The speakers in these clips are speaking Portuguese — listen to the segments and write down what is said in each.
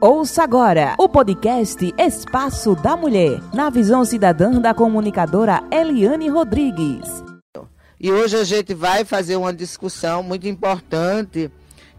Ouça agora o podcast Espaço da Mulher, na visão cidadã da comunicadora Eliane Rodrigues. E hoje a gente vai fazer uma discussão muito importante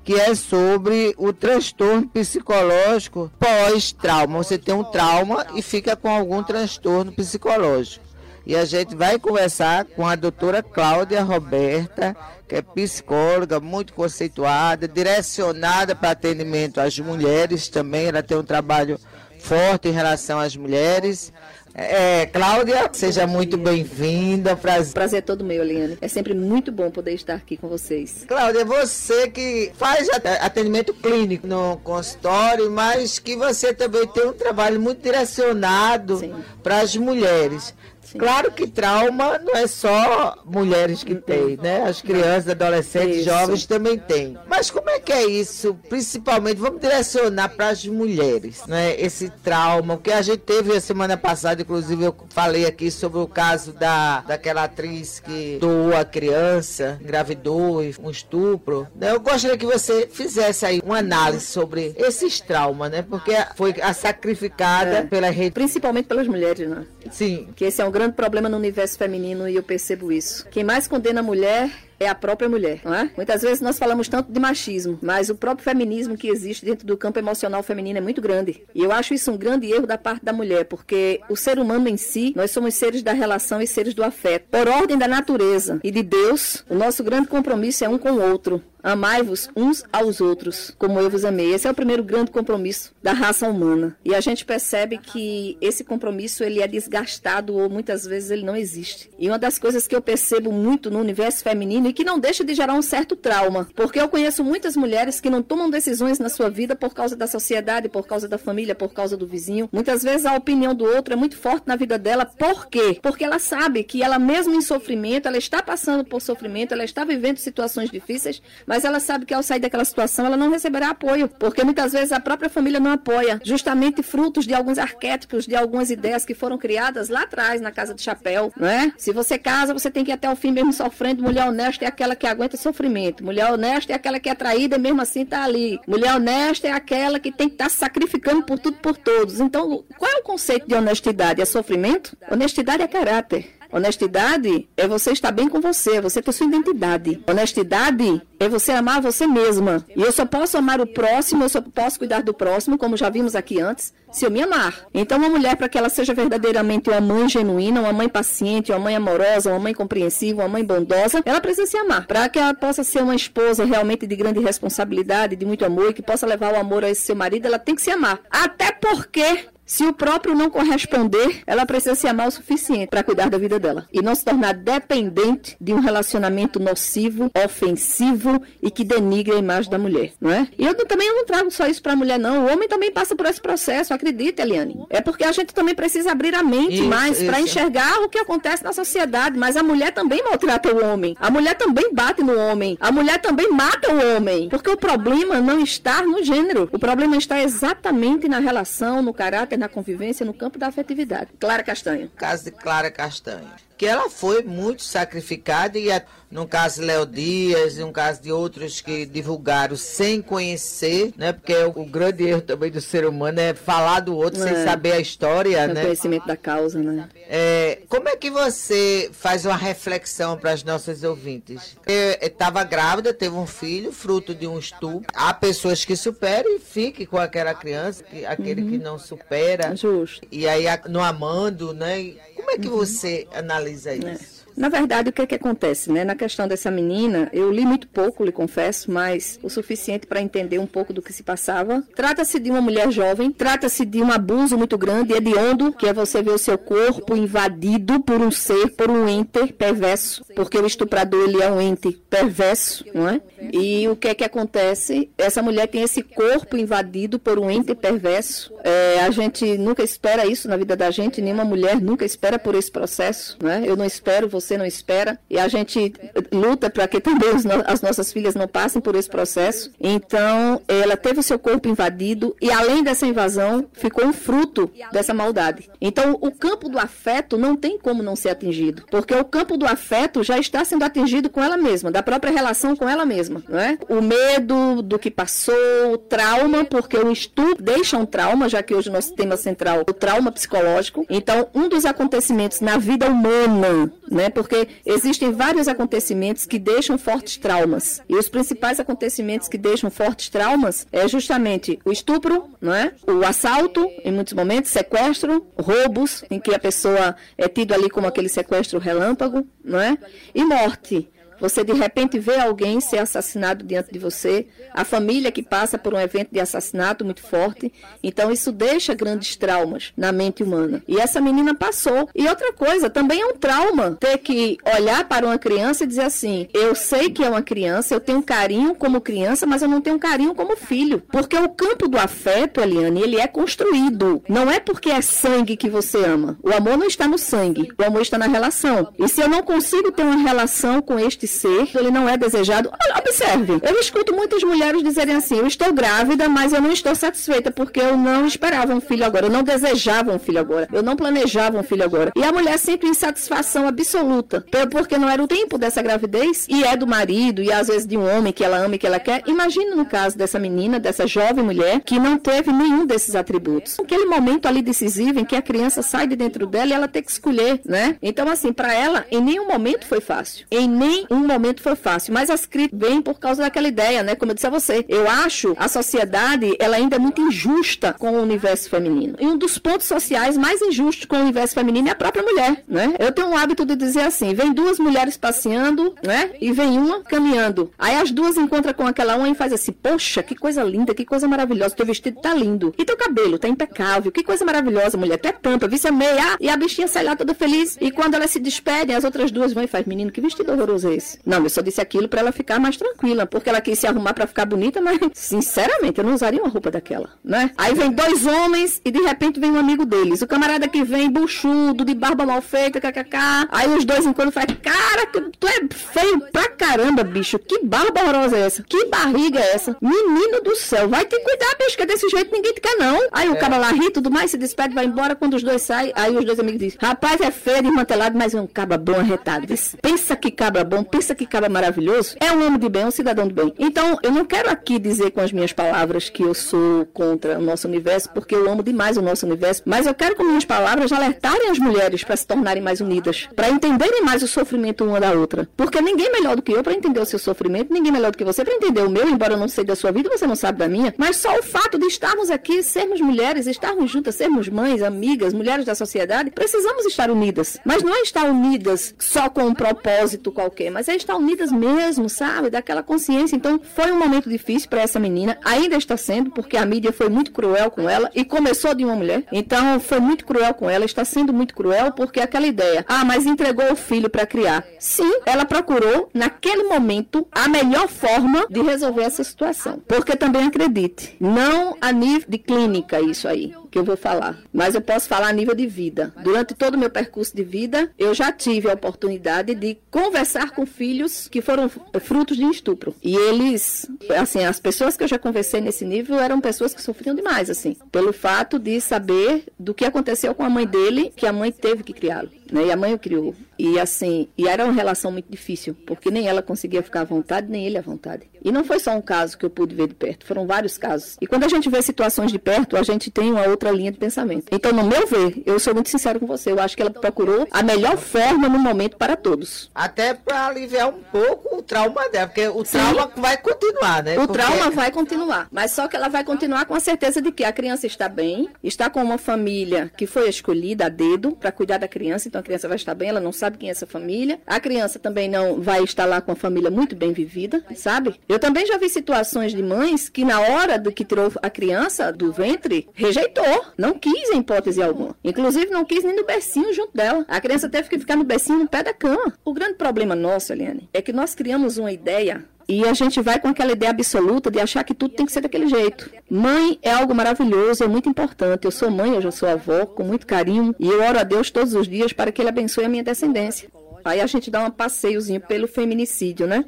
que é sobre o transtorno psicológico pós-trauma. Você tem um trauma e fica com algum transtorno psicológico. E a gente vai conversar com a doutora Cláudia Roberta, que é psicóloga, muito conceituada, direcionada para atendimento às mulheres também. Ela tem um trabalho forte em relação às mulheres. É, Cláudia, seja muito bem-vinda. Prazer. Prazer é todo meu, Eliane. É sempre muito bom poder estar aqui com vocês. Cláudia, você que faz atendimento clínico no consultório, mas que você também tem um trabalho muito direcionado para as mulheres. Sim. Claro que trauma não é só mulheres que têm, né? As crianças, adolescentes, isso. jovens também têm. Mas como é que é isso? Principalmente, vamos direcionar para as mulheres, né? Esse trauma, que a gente teve a semana passada, inclusive eu falei aqui sobre o caso da, daquela atriz que doou a criança, engravidou, um estupro. Né? Eu gostaria que você fizesse aí uma análise sobre esses traumas, né? Porque foi a sacrificada é. pela rede. Principalmente pelas mulheres, né? Sim. Que esse é um grande problema no universo feminino e eu percebo isso. Quem mais condena a mulher é a própria mulher, não é? Muitas vezes nós falamos tanto de machismo, mas o próprio feminismo que existe dentro do campo emocional feminino é muito grande. E eu acho isso um grande erro da parte da mulher, porque o ser humano em si, nós somos seres da relação e seres do afeto. Por ordem da natureza e de Deus, o nosso grande compromisso é um com o outro. Amai-vos uns aos outros, como eu vos amei. Esse é o primeiro grande compromisso da raça humana. E a gente percebe que esse compromisso ele é desgastado ou muitas vezes ele não existe. E uma das coisas que eu percebo muito no universo feminino e que não deixa de gerar um certo trauma, porque eu conheço muitas mulheres que não tomam decisões na sua vida por causa da sociedade, por causa da família, por causa do vizinho. Muitas vezes a opinião do outro é muito forte na vida dela. Por quê? Porque ela sabe que ela mesmo em sofrimento, ela está passando por sofrimento, ela está vivendo situações difíceis, mas ela sabe que ao sair daquela situação ela não receberá apoio, porque muitas vezes a própria família não apoia, justamente frutos de alguns arquétipos, de algumas ideias que foram criadas lá atrás na casa de chapéu, não é? Se você casa, você tem que ir até o fim mesmo sofrendo. Mulher honesta é aquela que aguenta sofrimento. Mulher honesta é aquela que é traída e mesmo assim está ali. Mulher honesta é aquela que tem que estar tá sacrificando por tudo por todos. Então, qual é o conceito de honestidade? É sofrimento? Honestidade é caráter. Honestidade é você estar bem com você, é você ter sua identidade. Honestidade é você amar você mesma. E eu só posso amar o próximo, eu só posso cuidar do próximo, como já vimos aqui antes, se eu me amar. Então, uma mulher, para que ela seja verdadeiramente uma mãe genuína, uma mãe paciente, uma mãe amorosa, uma mãe compreensiva, uma mãe bondosa, ela precisa se amar. Para que ela possa ser uma esposa realmente de grande responsabilidade, de muito amor, e que possa levar o amor a esse seu marido, ela tem que se amar. Até porque se o próprio não corresponder, ela precisa se amar o suficiente para cuidar da vida dela e não se tornar dependente de um relacionamento nocivo, ofensivo e que denigre a imagem da mulher, não é? E eu também não trago só isso para a mulher não, o homem também passa por esse processo, acredite, Eliane. É porque a gente também precisa abrir a mente isso, mais para enxergar o que acontece na sociedade, mas a mulher também maltrata o homem. A mulher também bate no homem. A mulher também mata o homem, porque o problema não está no gênero. O problema está exatamente na relação, no caráter na convivência no campo da afetividade. Clara Castanha. Caso de Clara Castanha que ela foi muito sacrificada e no caso Léo Dias, no caso de outros que divulgaram sem conhecer, né? Porque o, o grande erro também do ser humano é falar do outro é. sem saber a história, sem né? conhecimento da causa, né? É, como é que você faz uma reflexão para as nossas ouvintes? Estava grávida, teve um filho, fruto de um estupro. Há pessoas que superam e fiquem com aquela criança, que, aquele uhum. que não supera. Justo. E aí no amando, né? Como é que uhum. você analisa isso? Na verdade, o que é que acontece, né? Na questão dessa menina, eu li muito pouco, lhe confesso, mas o suficiente para entender um pouco do que se passava. Trata-se de uma mulher jovem, trata-se de um abuso muito grande, hediondo, que é você ver o seu corpo invadido por um ser, por um ente perverso, porque o estuprador ele é um ente perverso, não é? E o que é que acontece? Essa mulher tem esse corpo invadido por um ente perverso. É, a gente nunca espera isso na vida da gente, nenhuma mulher nunca espera por esse processo, não é? Eu não espero você você não espera. E a gente luta para que também as nossas filhas não passem por esse processo. Então, ela teve o seu corpo invadido e, além dessa invasão, ficou um fruto dessa maldade. Então, o campo do afeto não tem como não ser atingido, porque o campo do afeto já está sendo atingido com ela mesma, da própria relação com ela mesma, não é? O medo do que passou, o trauma, porque o estupro deixa um trauma, já que hoje o nosso tema central é o trauma psicológico. Então, um dos acontecimentos na vida humana, né? Porque existem vários acontecimentos que deixam fortes traumas. E os principais acontecimentos que deixam fortes traumas é justamente o estupro, não é? O assalto, em muitos momentos, sequestro, roubos, em que a pessoa é tido ali como aquele sequestro relâmpago, não é? E morte. Você de repente vê alguém ser assassinado diante de você, a família que passa por um evento de assassinato muito forte. Então isso deixa grandes traumas na mente humana. E essa menina passou. E outra coisa, também é um trauma ter que olhar para uma criança e dizer assim: eu sei que é uma criança, eu tenho carinho como criança, mas eu não tenho carinho como filho. Porque o campo do afeto, Eliane, ele é construído. Não é porque é sangue que você ama. O amor não está no sangue, o amor está na relação. E se eu não consigo ter uma relação com este ser, ele não é desejado. Observe, eu escuto muitas mulheres dizerem assim: eu estou grávida, mas eu não estou satisfeita porque eu não esperava um filho agora, eu não desejava um filho agora, eu não planejava um filho agora. E a mulher sempre em satisfação absoluta, porque não era o tempo dessa gravidez e é do marido e às vezes de um homem que ela ama e que ela quer. Imagina no caso dessa menina, dessa jovem mulher que não teve nenhum desses atributos. Aquele momento ali decisivo em que a criança sai de dentro dela e ela tem que escolher, né? Então assim, para ela em nenhum momento foi fácil. Em nenhum um momento foi fácil, mas as críticas vêm por causa daquela ideia, né? Como eu disse a você, eu acho a sociedade ela ainda é muito injusta com o universo feminino. E um dos pontos sociais mais injustos com o universo feminino é a própria mulher, né? Eu tenho um hábito de dizer assim: vem duas mulheres passeando, né? E vem uma caminhando. Aí as duas encontram com aquela uma e faz assim: Poxa, que coisa linda, que coisa maravilhosa. Teu vestido tá lindo. E teu cabelo tá impecável. Que coisa maravilhosa, mulher. Tu é tampa, vice é meia. E a bichinha sai lá toda feliz. E quando elas se despedem, as outras duas vão e faz: Menino, que vestido horroroso é esse? Não, eu só disse aquilo para ela ficar mais tranquila, porque ela quis se arrumar para ficar bonita, mas sinceramente eu não usaria uma roupa daquela, né? Aí vem dois homens e de repente vem um amigo deles. O camarada que vem buchudo, de barba mal feita, kkk. Aí os dois enquanto falam, cara, tu é feio pra caramba, bicho. Que barba horrorosa é essa? Que barriga é essa? Menino do céu, vai te cuidar, bicho, que desse jeito ninguém te quer não. Aí é. o cara lá ri, tudo mais, se despede, vai embora. Quando os dois saem, aí os dois amigos dizem, rapaz, é feio, desmantelado, mas é um cabra bom arretado. Pensa que cabra bom, pensa que cara maravilhoso, é um homem de bem, um cidadão de bem. Então, eu não quero aqui dizer com as minhas palavras que eu sou contra o nosso universo, porque eu amo demais o nosso universo, mas eu quero com minhas palavras alertarem as mulheres para se tornarem mais unidas, para entenderem mais o sofrimento uma da outra. Porque ninguém melhor do que eu para entender o seu sofrimento, ninguém melhor do que você para entender o meu, embora eu não sei da sua vida, você não sabe da minha, mas só o fato de estarmos aqui, sermos mulheres, estarmos juntas, sermos mães, amigas, mulheres da sociedade, precisamos estar unidas. Mas não é estar unidas só com um propósito qualquer, mas é estar unidas mesmo, sabe? Daquela consciência. Então, foi um momento difícil para essa menina, ainda está sendo, porque a mídia foi muito cruel com ela e começou de uma mulher. Então, foi muito cruel com ela, está sendo muito cruel porque aquela ideia, ah, mas entregou o filho para criar. Sim, ela procurou naquele momento a melhor forma de resolver essa situação. Porque também acredite, não a nível de clínica isso aí que eu vou falar, mas eu posso falar a nível de vida. Durante todo o meu percurso de vida, eu já tive a oportunidade de conversar com filhos que foram frutos de estupro. E eles, assim, as pessoas que eu já conversei nesse nível eram pessoas que sofriam demais, assim, pelo fato de saber do que aconteceu com a mãe dele, que a mãe teve que criá-lo, né? E a mãe o criou. E assim, e era uma relação muito difícil, porque nem ela conseguia ficar à vontade, nem ele à vontade. E não foi só um caso que eu pude ver de perto, foram vários casos. E quando a gente vê situações de perto, a gente tem uma outra linha de pensamento. Então, no meu ver, eu sou muito sincero com você, eu acho que ela procurou a melhor forma no momento para todos. Até para aliviar um pouco o trauma dela, porque o Sim. trauma vai continuar, né? O porque... trauma vai continuar, mas só que ela vai continuar com a certeza de que a criança está bem, está com uma família que foi escolhida a dedo para cuidar da criança, então a criança vai estar bem, ela não sabe quem é essa família. A criança também não vai estar lá com a família muito bem vivida, sabe? Eu também já vi situações de mães que na hora do que tirou a criança do ventre, rejeitou, não quis em hipótese alguma. Inclusive não quis nem no bercinho junto dela. A criança teve que ficar no bercinho no pé da cama. O grande problema nosso, Eliane, é que nós criamos uma ideia e a gente vai com aquela ideia absoluta de achar que tudo tem que ser daquele jeito. Mãe é algo maravilhoso, é muito importante. Eu sou mãe, eu já sou avó, com muito carinho. E eu oro a Deus todos os dias para que Ele abençoe a minha descendência. Aí a gente dá um passeiozinho pelo feminicídio, né?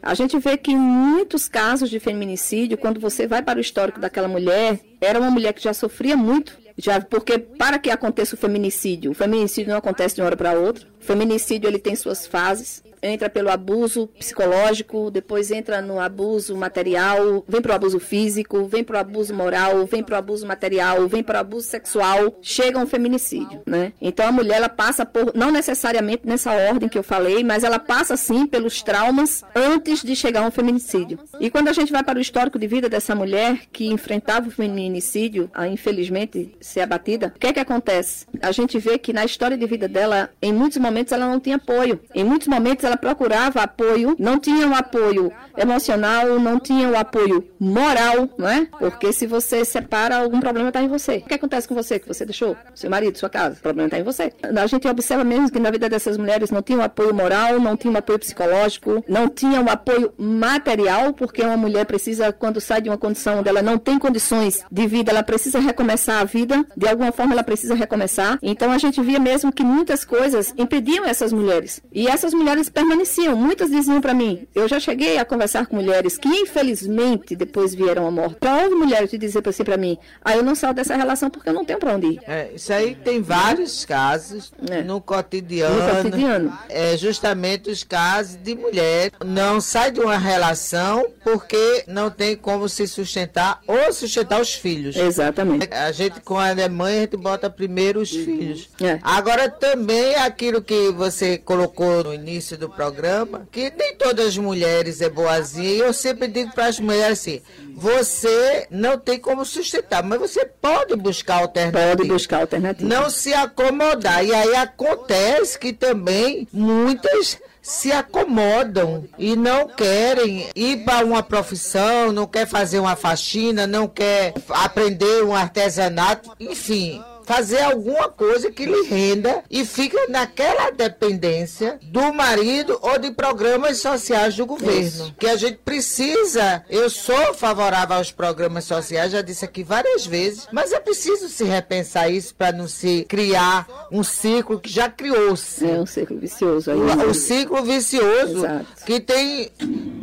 A gente vê que em muitos casos de feminicídio, quando você vai para o histórico daquela mulher, era uma mulher que já sofria muito, já porque para que aconteça o feminicídio, o feminicídio não acontece de uma hora para outra. O feminicídio ele tem suas fases entra pelo abuso psicológico, depois entra no abuso material, vem para o abuso físico, vem para o abuso moral, vem para o abuso material, vem para o abuso sexual, chega um feminicídio, né? Então a mulher ela passa por não necessariamente nessa ordem que eu falei, mas ela passa sim pelos traumas antes de chegar um feminicídio. E quando a gente vai para o histórico de vida dessa mulher que enfrentava o feminicídio, a infelizmente ser abatida, o que é que acontece? A gente vê que na história de vida dela, em muitos momentos ela não tinha apoio. Em muitos momentos ela procurava apoio, não tinha o apoio emocional, não tinha o apoio moral, não é? Porque se você separa, algum problema está em você. O que acontece com você que você deixou? Seu marido, sua casa, o problema está em você. A gente observa mesmo que na vida dessas mulheres não tinha o apoio moral, não tinha o apoio psicológico, não tinha o apoio material, porque uma mulher precisa, quando sai de uma condição onde ela não tem condições de vida, ela precisa recomeçar a vida, de alguma forma ela precisa recomeçar. Então a gente via mesmo que muitas coisas impediam essas mulheres. E essas mulheres permaneciam. Muitas diziam para mim, eu já cheguei a conversar com mulheres que infelizmente depois vieram a morte. Já houve mulheres que diziam assim para mim, ah, eu não saio dessa relação porque eu não tenho para onde ir. É, isso aí tem vários casos é. no, cotidiano, no cotidiano. É justamente os casos de mulher não sai de uma relação porque não tem como se sustentar ou sustentar os filhos. Exatamente. A gente, com a mãe, a gente bota primeiro os uhum. filhos. É. Agora também aquilo que você colocou no início do programa, que nem todas as mulheres é boazinha, e eu sempre digo para as mulheres assim, você não tem como sustentar, mas você pode buscar alternativa. Pode buscar alternativa. Não se acomodar. E aí acontece que também muitas se acomodam e não querem ir para uma profissão, não quer fazer uma faxina, não quer aprender um artesanato, enfim, fazer alguma coisa que lhe renda e fica naquela dependência do marido ou de programas sociais do governo. Isso. Que a gente precisa, eu sou favorável aos programas sociais, já disse aqui várias vezes, mas é preciso se repensar isso para não se criar um ciclo que já criou-se. É um ciclo vicioso. Aí, o, o ciclo vicioso Exato. que tem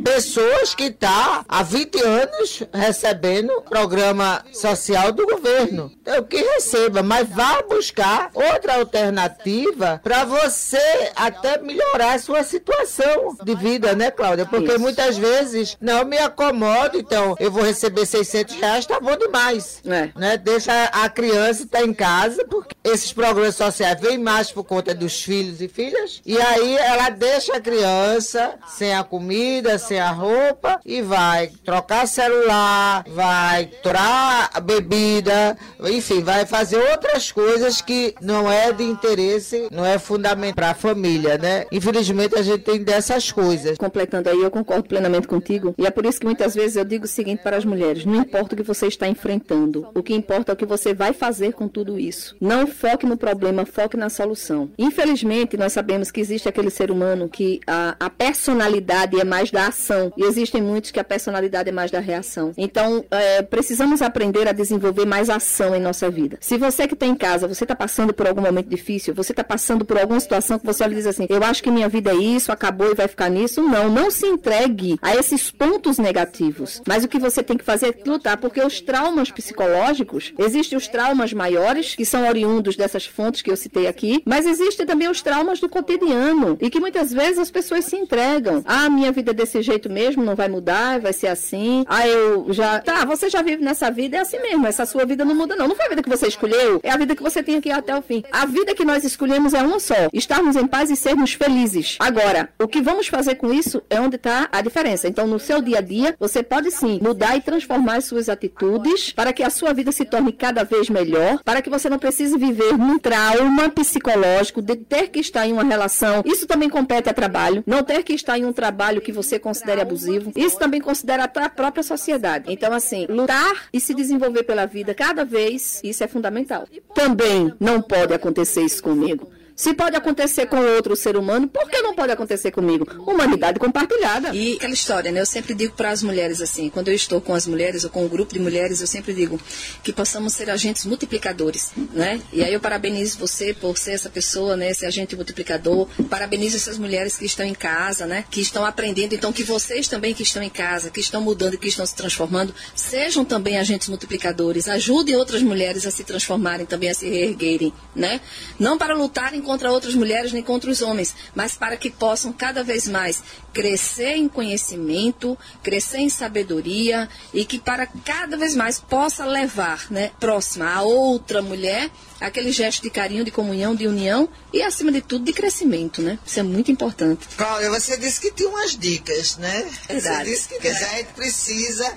pessoas que estão tá há 20 anos recebendo programa social do governo. Então, que receba, mas vá buscar outra alternativa para você até melhorar a sua situação de vida, né, Cláudia? Porque Isso. muitas vezes não me acomodo, então eu vou receber 600 reais, tá bom demais. É. Né? Deixa a criança estar tá em casa, porque esses programas sociais vêm mais por conta dos filhos e filhas, e aí ela deixa a criança sem a comida, sem a roupa, e vai trocar celular, vai trocar a bebida, enfim, vai fazer outras coisas que não é de interesse, não é fundamental para a família, né? Infelizmente a gente tem dessas coisas. Completando aí, eu concordo plenamente contigo, e é por isso que muitas vezes eu digo o seguinte para as mulheres: não importa o que você está enfrentando, o que importa é o que você vai fazer com tudo isso. Não foque no problema, foque na solução. Infelizmente, nós sabemos que existe aquele ser humano que a, a personalidade é mais da ação, e existem muitos que a personalidade é mais da reação. Então, é, precisamos aprender a desenvolver mais ação em nossa vida. Se você que está em casa, você está passando por algum momento difícil, você está passando por alguma situação que você olha e diz assim, eu acho que minha vida é isso, acabou e vai ficar nisso. Não, não se entregue a esses pontos negativos. Mas o que você tem que fazer é lutar, porque os traumas psicológicos, existem os traumas maiores, que são oriundos dessas fontes que eu citei aqui, mas existem também os traumas do cotidiano, e que muitas vezes as pessoas se entregam. Ah, minha vida é desse jeito mesmo, não vai mudar, vai ser assim. Ah, eu já. Tá, você já vive nessa vida, é assim mesmo. Essa sua vida não muda, não. Não foi a vida que você escolheu, é a vida que você tem aqui até o fim. A vida que nós escolhemos é uma só: estarmos em paz e sermos felizes. Agora, o que vamos fazer com isso é onde está a diferença. Então, no seu dia a dia, você pode sim mudar e transformar as suas atitudes para que a sua vida se torne cada vez melhor, para que você não precise viver num trauma psicológico de ter que estar em uma relação. Isso também compete a trabalho. Não ter que estar em um trabalho que você considere abusivo. Isso também considera a própria sociedade. Então, assim, lutar e se desenvolver pela vida cada vez, isso é fundamental. Também não pode acontecer isso comigo. Se pode acontecer com outro ser humano, por que não pode acontecer comigo? Humanidade compartilhada. E aquela história, né? Eu sempre digo para as mulheres assim, quando eu estou com as mulheres ou com um grupo de mulheres, eu sempre digo que possamos ser agentes multiplicadores, né? E aí eu parabenizo você por ser essa pessoa, né? Esse agente multiplicador. Parabenizo essas mulheres que estão em casa, né? Que estão aprendendo. Então, que vocês também que estão em casa, que estão mudando, que estão se transformando, sejam também agentes multiplicadores. Ajudem outras mulheres a se transformarem, também a se reerguerem, né? Não para lutarem contra outras mulheres nem contra os homens, mas para que possam cada vez mais crescer em conhecimento, crescer em sabedoria e que para cada vez mais possa levar, né, próxima a outra mulher aquele gesto de carinho, de comunhão, de união e, acima de tudo, de crescimento, né? Isso é muito importante. Cláudia, você disse que tinha umas dicas, né? Verdade. Você disse que a gente precisa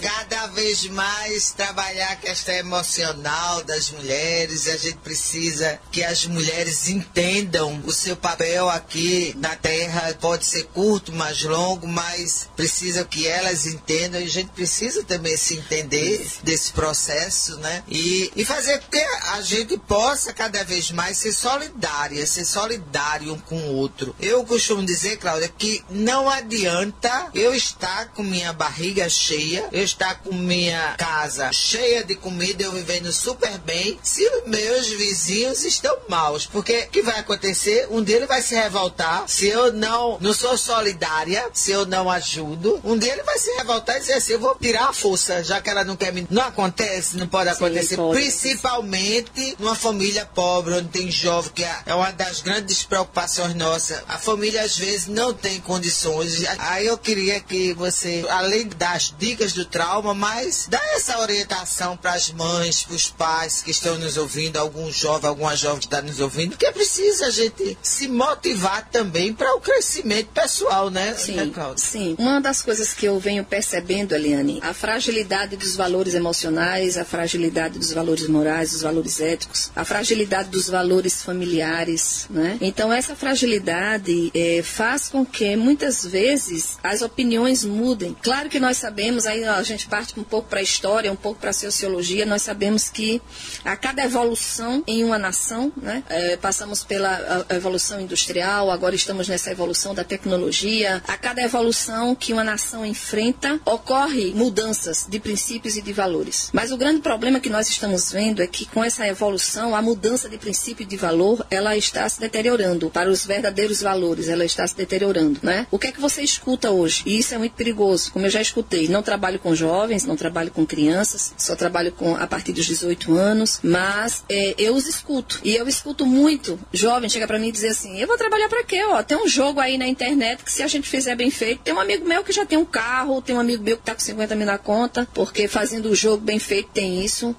cada vez mais trabalhar a questão emocional das mulheres, a gente precisa que as mulheres entendam o seu papel aqui na Terra, pode ser curto, mais longo, mas precisa que elas entendam e a gente precisa também se entender desse processo, né? E, e fazer com que a gente possa cada vez mais ser solidária, ser solidário um com o outro. Eu costumo dizer, Cláudia, que não adianta eu estar com minha barriga cheia, eu estar com minha casa cheia de comida, eu vivendo super bem, se os meus vizinhos estão maus. Porque o que vai acontecer? Um dia ele vai se revoltar se eu não, não sou solidária, se eu não ajudo. Um dia ele vai se revoltar e dizer assim, eu vou tirar a força, já que ela não quer me... Não acontece, não pode acontecer. Sim, pode. Principalmente numa família pobre, onde tem jovem, que é uma das grandes preocupações nossas. A família às vezes não tem condições. Aí eu queria que você, além das dicas do trauma, mas dá essa orientação para as mães, para os pais que estão nos ouvindo, algum jovem, alguma jovem que está nos ouvindo, que é preciso a gente se motivar também para o crescimento pessoal, né, sim, né Sim. Uma das coisas que eu venho percebendo, Eliane, a fragilidade dos valores emocionais, a fragilidade dos valores morais, dos valores éticos, a fragilidade dos valores familiares, né? Então essa fragilidade é, faz com que muitas vezes as opiniões mudem. Claro que nós sabemos, aí a gente parte um pouco para a história, um pouco para a sociologia, nós sabemos que a cada evolução em uma nação, né? É, passamos pela evolução industrial, agora estamos nessa evolução da tecnologia. A cada evolução que uma nação enfrenta, ocorre mudanças de princípios e de valores. Mas o grande problema que nós estamos vendo é que com essa evolução a mudança de princípio de valor, ela está se deteriorando. Para os verdadeiros valores, ela está se deteriorando, né? O que é que você escuta hoje? E isso é muito perigoso, como eu já escutei. Não trabalho com jovens, não trabalho com crianças, só trabalho com a partir dos 18 anos, mas é, eu os escuto. E eu escuto muito jovem chega para mim e dizer assim: "Eu vou trabalhar para quê? Ó, tem um jogo aí na internet que se a gente fizer bem feito, tem um amigo meu que já tem um carro, tem um amigo meu que tá com 50 mil na conta, porque fazendo o jogo bem feito tem isso.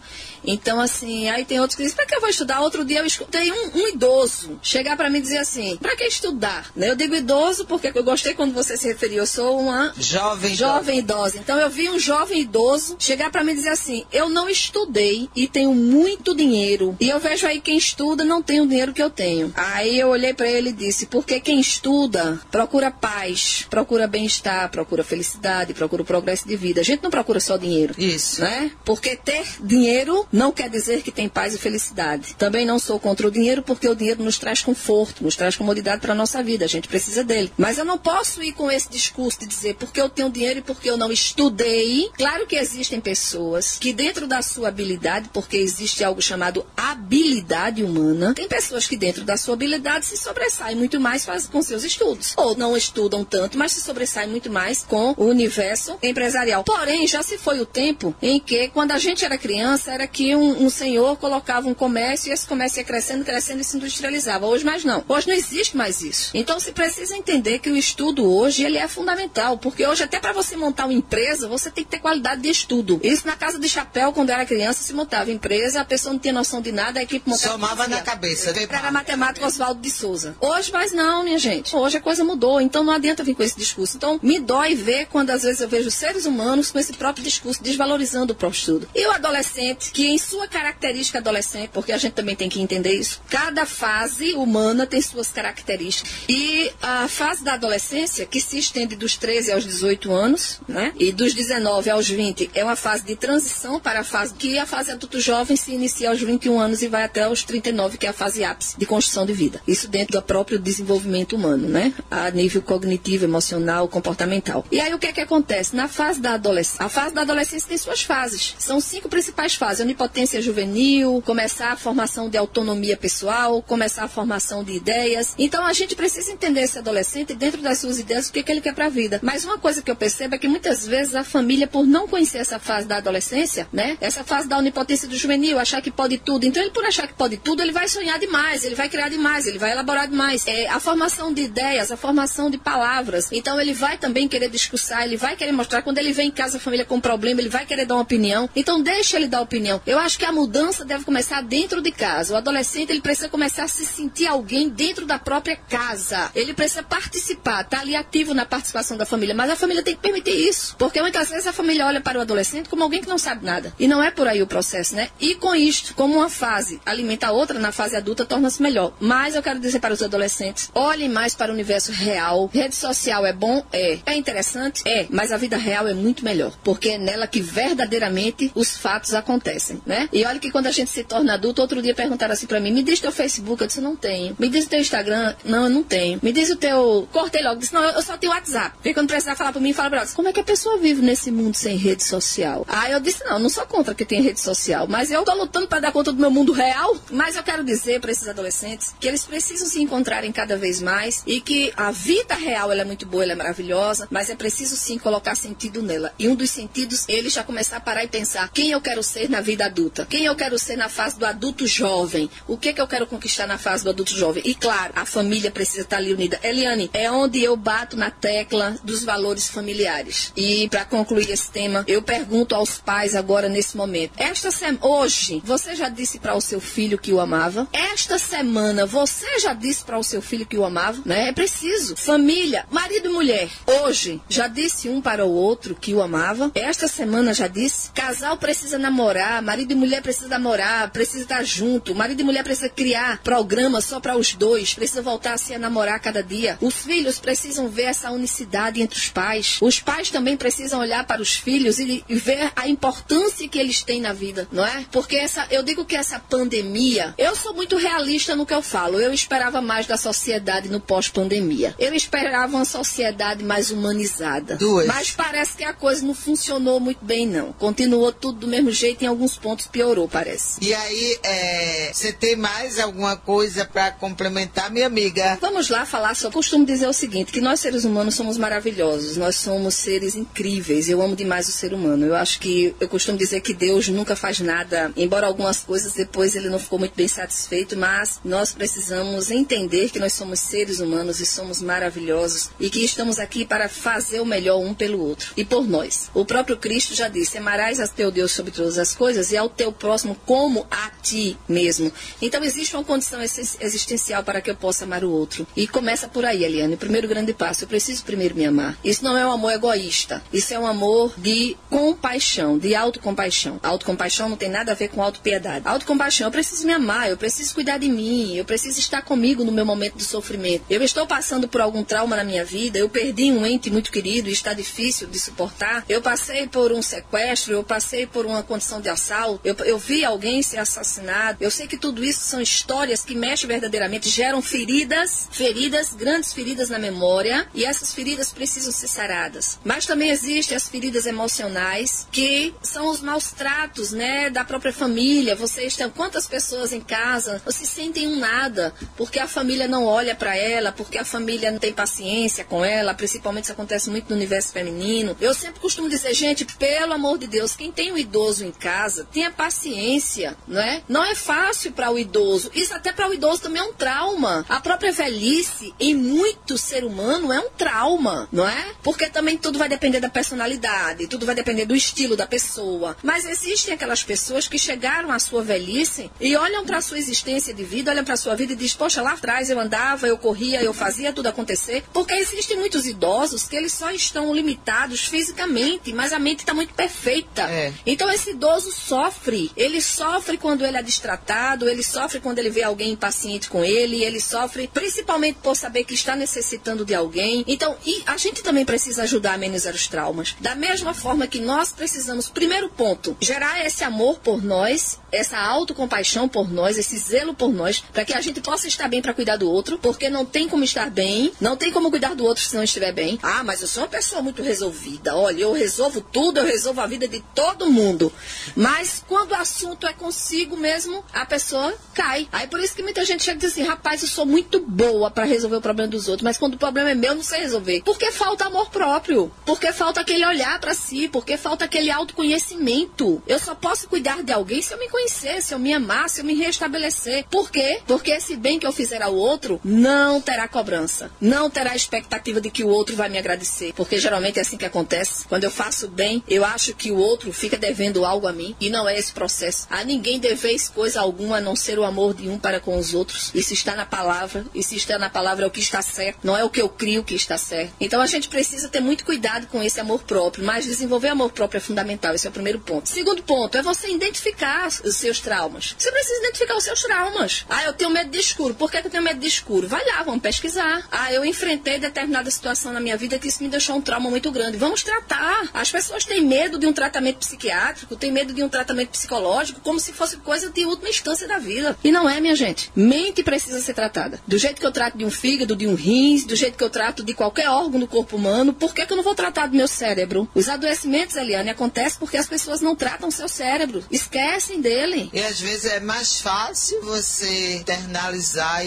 Então, assim, aí tem outros que dizem, para que eu vou estudar? Outro dia eu escutei um, um idoso chegar para mim e dizer assim, para que estudar? Né? Eu digo idoso porque eu gostei quando você se referiu, eu sou uma jovem, jovem idosa. Então, eu vi um jovem idoso chegar para mim e dizer assim, eu não estudei e tenho muito dinheiro. E eu vejo aí quem estuda não tem o dinheiro que eu tenho. Aí eu olhei para ele e disse, porque quem estuda procura paz, procura bem-estar, procura felicidade, procura o progresso de vida. A gente não procura só dinheiro. Isso. Né? Porque ter dinheiro não quer dizer que tem paz e felicidade. Também não sou contra o dinheiro, porque o dinheiro nos traz conforto, nos traz comodidade para a nossa vida. A gente precisa dele. Mas eu não posso ir com esse discurso de dizer porque eu tenho dinheiro e porque eu não estudei. Claro que existem pessoas que, dentro da sua habilidade, porque existe algo chamado habilidade humana, tem pessoas que, dentro da sua habilidade, se sobressaem muito mais com seus estudos. Ou não estudam tanto, mas se sobressaem muito mais com o universo empresarial. Porém, já se foi o tempo em que, quando a gente era criança, era que um, um, senhor colocava um comércio e esse comércio ia crescendo, crescendo e se industrializava. Hoje mais não. Hoje não existe mais isso. Então se precisa entender que o estudo hoje ele é fundamental, porque hoje até para você montar uma empresa, você tem que ter qualidade de estudo. Isso na casa de chapéu, quando era criança, se montava empresa, a pessoa não tinha noção de nada, a equipe montava. Somava na cabeça. Era matemático Oswaldo de Souza. Hoje mais não, minha gente. Hoje a coisa mudou, então não adianta vir com esse discurso. Então me dói ver quando às vezes eu vejo seres humanos com esse próprio discurso desvalorizando o próprio estudo. E o adolescente que em sua característica adolescente, porque a gente também tem que entender isso, cada fase humana tem suas características. E a fase da adolescência, que se estende dos 13 aos 18 anos, né? E dos 19 aos 20, é uma fase de transição para a fase que a fase adulto jovem se inicia aos 21 anos e vai até os 39, que é a fase ápice. de construção de vida. Isso dentro do próprio desenvolvimento humano, né? A nível cognitivo, emocional, comportamental. E aí o que é que acontece? Na fase da adolescência, a fase da adolescência tem suas fases. São cinco principais fases: onipotência juvenil, começar a formação de autonomia pessoal, começar a formação de ideias. Então a gente precisa entender esse adolescente dentro das suas ideias o que, é que ele quer para a vida. Mas uma coisa que eu percebo é que muitas vezes a família, por não conhecer essa fase da adolescência, né? Essa fase da onipotência do juvenil, achar que pode tudo. Então ele por achar que pode tudo, ele vai sonhar demais, ele vai criar demais, ele vai elaborar demais. É, a formação de ideias, a formação de palavras. Então ele vai também querer discursar, ele vai querer mostrar. Quando ele vem em casa, a família com problema, ele vai querer dar uma opinião. Então deixa ele dar opinião. Eu acho que a mudança deve começar dentro de casa. O adolescente ele precisa começar a se sentir alguém dentro da própria casa. Ele precisa participar, estar tá ali ativo na participação da família. Mas a família tem que permitir isso. Porque muitas vezes a família olha para o adolescente como alguém que não sabe nada. E não é por aí o processo, né? E com isto, como uma fase alimenta a outra, na fase adulta torna-se melhor. Mas eu quero dizer para os adolescentes, olhem mais para o universo real. Rede social é bom? É. É interessante? É. Mas a vida real é muito melhor. Porque é nela que verdadeiramente os fatos acontecem, né? E olha que quando a gente se torna adulto, outro dia perguntaram assim para mim, me diz teu Facebook? Eu disse, não tenho. Me diz o teu Instagram? Não, eu não tenho. Me diz o teu... Cortei logo. Disse, não, eu só tenho WhatsApp. Porque quando precisar falar para mim, fala pra ela, como é que a pessoa vive nesse mundo sem rede social? Aí eu disse, não, não sou contra que tenha rede social, mas eu tô lutando para dar conta do meu mundo real. Mas eu quero dizer para esses adolescentes que eles precisam se encontrarem cada vez mais e que a vida real ela é muito boa, ela é maravilhosa, mas é preciso sim colocar sentido nela. E um dos sentidos, ele já começar a parar e pensar quem eu quero ser na vida adulta, quem eu quero ser na fase do adulto jovem, o que que eu quero conquistar na fase do adulto jovem. E claro, a família precisa estar ali unida. Eliane, é onde eu bato na tecla dos valores familiares. E para concluir esse tema, eu pergunto aos pais agora nesse momento. Esta semana, hoje, você já disse para o seu filho que o amava? Esta semana, você já disse para o seu filho que o amava? Né? É preciso. Família, marido e mulher, hoje já disse um para o outro que o amava? Esta semana já disse? Casal precisa namorar, marido e mulher precisa namorar, precisa estar junto, marido e mulher precisa criar programa só para os dois, precisa voltar a se namorar cada dia. Os filhos precisam ver essa unicidade entre os pais. Os pais também precisam olhar para os filhos e, e ver a importância que eles têm na vida, não é? Porque essa, eu digo que essa pandemia, eu sou muito realista no que eu falo. Eu esperava mais da sociedade no pós-pandemia. Eu esperava uma sociedade mais humanizada. Duas. Mas parece que a coisa não funcionou muito bem, não. Continuou tudo do mesmo jeito, em alguns pontos piorou, parece. E aí, é, você tem mais alguma coisa para complementar, minha amiga? Vamos lá falar só. Costumo dizer o seguinte, que nós seres humanos somos maravilhosos. Nós somos seres incríveis. Eu amo demais o ser humano. Eu acho que eu costumo dizer que Deus nunca faz nada, embora algumas coisas depois ele não ficou muito bem satisfeito, mas nós precisamos entender que nós somos seres humanos e somos maravilhosos e que estamos aqui para fazer o melhor um pelo outro e por nós. O próprio Cristo já disse: "Amarás a teu Deus sobre todas as coisas e ao teu próximo como a ti mesmo". Então existe uma condição existencial para que eu possa amar o outro. E começa por aí, Eliane. O primeiro grande passo, eu preciso primeiro me amar. Isso não é um amor egoísta. Isso é um amor de compaixão, de autocompaixão. Autocompaixão não tem nada a ver com autopiedade. Autocompaixão, eu preciso me amar, eu preciso cuidar de mim, eu preciso estar comigo no meu momento de sofrimento. Eu estou passando por algum trauma na minha vida, eu perdi um ente muito querido e está difícil de suportar. Eu passei por um sequestro, eu passei por uma condição de assalto, eu, eu vi alguém ser assassinado. Eu sei que tudo isso são histórias que mexem verdadeiramente, geram feridas, feridas, grandes feridas na memória, e essas feridas precisam ser saradas. Mas também existem as feridas emocionais, que são os maus tratos, né, da própria família. Vocês têm quantas pessoas em casa se sentem um nada, porque a família não olha para ela, porque a família não tem paciência com ela, principalmente isso acontece muito no universo feminino. Eu sempre costumo dizer, gente, pelo amor de Deus, quem tem um idoso em casa, tenha paciência, não é? Não é fácil para o idoso. Isso até para o idoso também é um trauma. A própria velhice, em muito ser humano, é um trauma, não é? Porque também tudo vai depender da personalidade, tudo vai depender do estilo da pessoa. Mas existem aquelas pessoas que chegaram à sua velhice e olham para a sua existência de vida, olham para a sua vida e dizem, poxa, lá atrás eu andava, eu corria, eu fazia tudo acontecer. Porque existem muitos idosos que eles só estão limitados fisicamente, mas a mente está muito perfeita. É. Então esse idoso sofre. Ele sofre quando ele é destratado, ele sofre quando ele vê alguém impaciente com ele, ele sofre principalmente por saber que está necessitando de alguém. Então, e a gente também precisa ajudar a amenizar os traumas. Da mesma forma que nós precisamos, primeiro ponto, gerar esse amor por nós, essa autocompaixão por nós, esse zelo por nós, para que a gente possa estar bem para cuidar do outro, porque não tem como estar bem, não tem como cuidar do outro se não estiver bem. Ah, mas eu sou uma pessoa muito resolvida. Olha, eu resolvo tudo, eu resolvo a vida de todo mundo. Mas quando o assunto é consigo mesmo, a pessoa cai. Aí por isso que muita gente chega e diz assim: rapaz, eu sou muito boa para resolver o problema dos outros, mas quando o problema é meu, eu não sei resolver. Porque falta amor próprio, porque falta aquele olhar para si, porque falta aquele autoconhecimento. Eu só posso cuidar de alguém se eu me conhecer, se eu me amar, se eu me restabelecer. Por quê? Porque esse bem que eu fizer ao outro não terá cobrança, não terá expectativa de que o outro vai me agradecer, porque geralmente é assim que acontece. Quando eu faço bem, eu acho que o outro fica devendo algo a mim e não é esse processo. A ninguém deveis coisa alguma a não ser o amor de um para com os outros. Isso está na palavra, e se está na palavra é o que está certo, não é o que eu crio que está certo. Então a gente precisa ter muito cuidado com esse amor próprio, mas desenvolver amor próprio é fundamental, esse é o primeiro ponto. Segundo ponto é você identificar os seus traumas. Você precisa identificar os seus traumas. Ah, eu tenho medo de escuro. Por que eu tenho medo de escuro? Vai lá, vamos pesquisar. Ah, eu enfrentei determinada situação na minha vida que isso me deixou um trauma muito grande. Vamos tratar. As pessoas têm medo de um tratamento psiquiátrico, têm medo de um tratamento psicológico, como se fosse coisa de última instância da vida. E não é, minha gente. Mente precisa ser tratada. Do jeito que eu trato de um fígado, de um rins, do jeito que eu trato de qualquer órgão do corpo humano, por que, que eu não vou tratar do meu cérebro? Os adoecimentos, Eliane, acontecem porque as pessoas não tratam seu cérebro. Esquecem dele. E às vezes é mais fácil você internalizar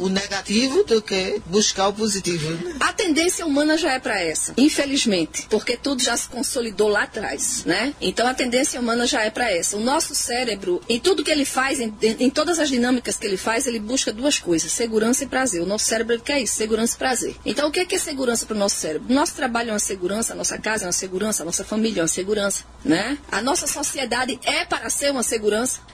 o negativo do que buscar o positivo. Né? A tendência humana já é para essa, infelizmente, porque tudo já se consolidou lá atrás, né? Então a tendência humana já é para essa. O nosso cérebro, em tudo que ele faz, em, em, todas as dinâmicas que ele faz, ele busca duas coisas: segurança e prazer. O nosso cérebro quer isso, segurança e prazer. Então o que é, que é segurança para o nosso cérebro? Nosso trabalho é uma segurança, a nossa casa é uma segurança, a nossa família é uma segurança, né? A nossa sociedade é para ser uma segurança,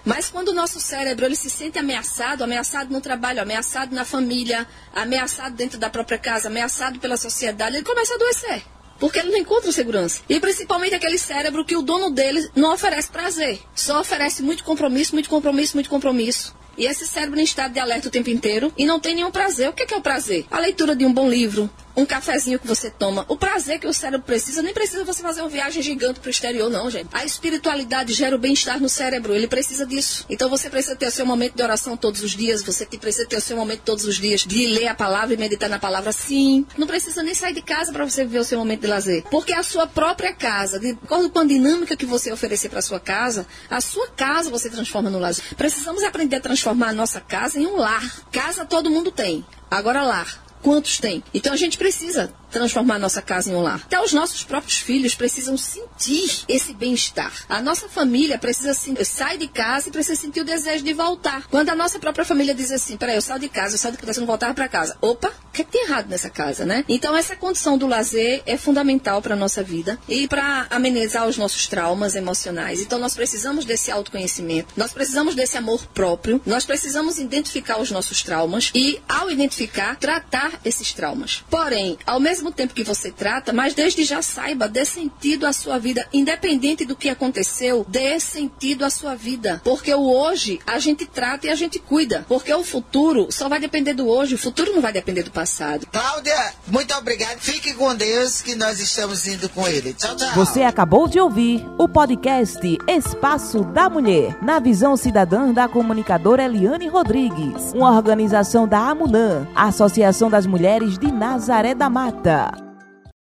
mas quando o nosso cérebro ele se sente ameaçado, ameaçado no trabalho, ameaçado na família, ameaçado dentro da própria casa, ameaçado pela sociedade, ele começa a adoecer. Porque ele não encontra segurança. E principalmente aquele cérebro que o dono dele não oferece prazer. Só oferece muito compromisso, muito compromisso, muito compromisso. E esse cérebro em estado de alerta o tempo inteiro e não tem nenhum prazer. O que é, é o prazer? A leitura de um bom livro, um cafezinho que você toma, o prazer que o cérebro precisa, nem precisa você fazer uma viagem gigante para o exterior, não, gente. A espiritualidade gera o bem-estar no cérebro, ele precisa disso. Então você precisa ter o seu momento de oração todos os dias, você precisa ter o seu momento todos os dias de ler a palavra e meditar na palavra, sim. Não precisa nem sair de casa para você viver o seu momento de lazer. Porque a sua própria casa, de acordo com a dinâmica que você oferecer para sua casa, a sua casa você transforma no lazer. Precisamos aprender a transformar a nossa casa em um lar. Casa todo mundo tem. Agora lar. Quantos tem? Então a gente precisa transformar nossa casa em um lar. Até os nossos próprios filhos precisam sentir esse bem-estar. A nossa família precisa sai de casa e precisa sentir o desejo de voltar. Quando a nossa própria família diz assim, peraí, eu saio de casa, eu saio de casa, eu não voltar para casa. Opa, o que, é que tem errado nessa casa, né? Então essa condição do lazer é fundamental para nossa vida e para amenizar os nossos traumas emocionais. Então nós precisamos desse autoconhecimento, nós precisamos desse amor próprio, nós precisamos identificar os nossos traumas e, ao identificar, tratar esses traumas. Porém, ao mesmo mesmo tempo que você trata, mas desde já saiba, dê sentido à sua vida, independente do que aconteceu, dê sentido à sua vida. Porque o hoje a gente trata e a gente cuida. Porque o futuro só vai depender do hoje, o futuro não vai depender do passado. Cláudia, muito obrigado. Fique com Deus que nós estamos indo com ele. Tchau, tchau. Você acabou de ouvir o podcast Espaço da Mulher, na visão cidadã da comunicadora Eliane Rodrigues, uma organização da AMUNAM, Associação das Mulheres de Nazaré da Mata. 드립니다.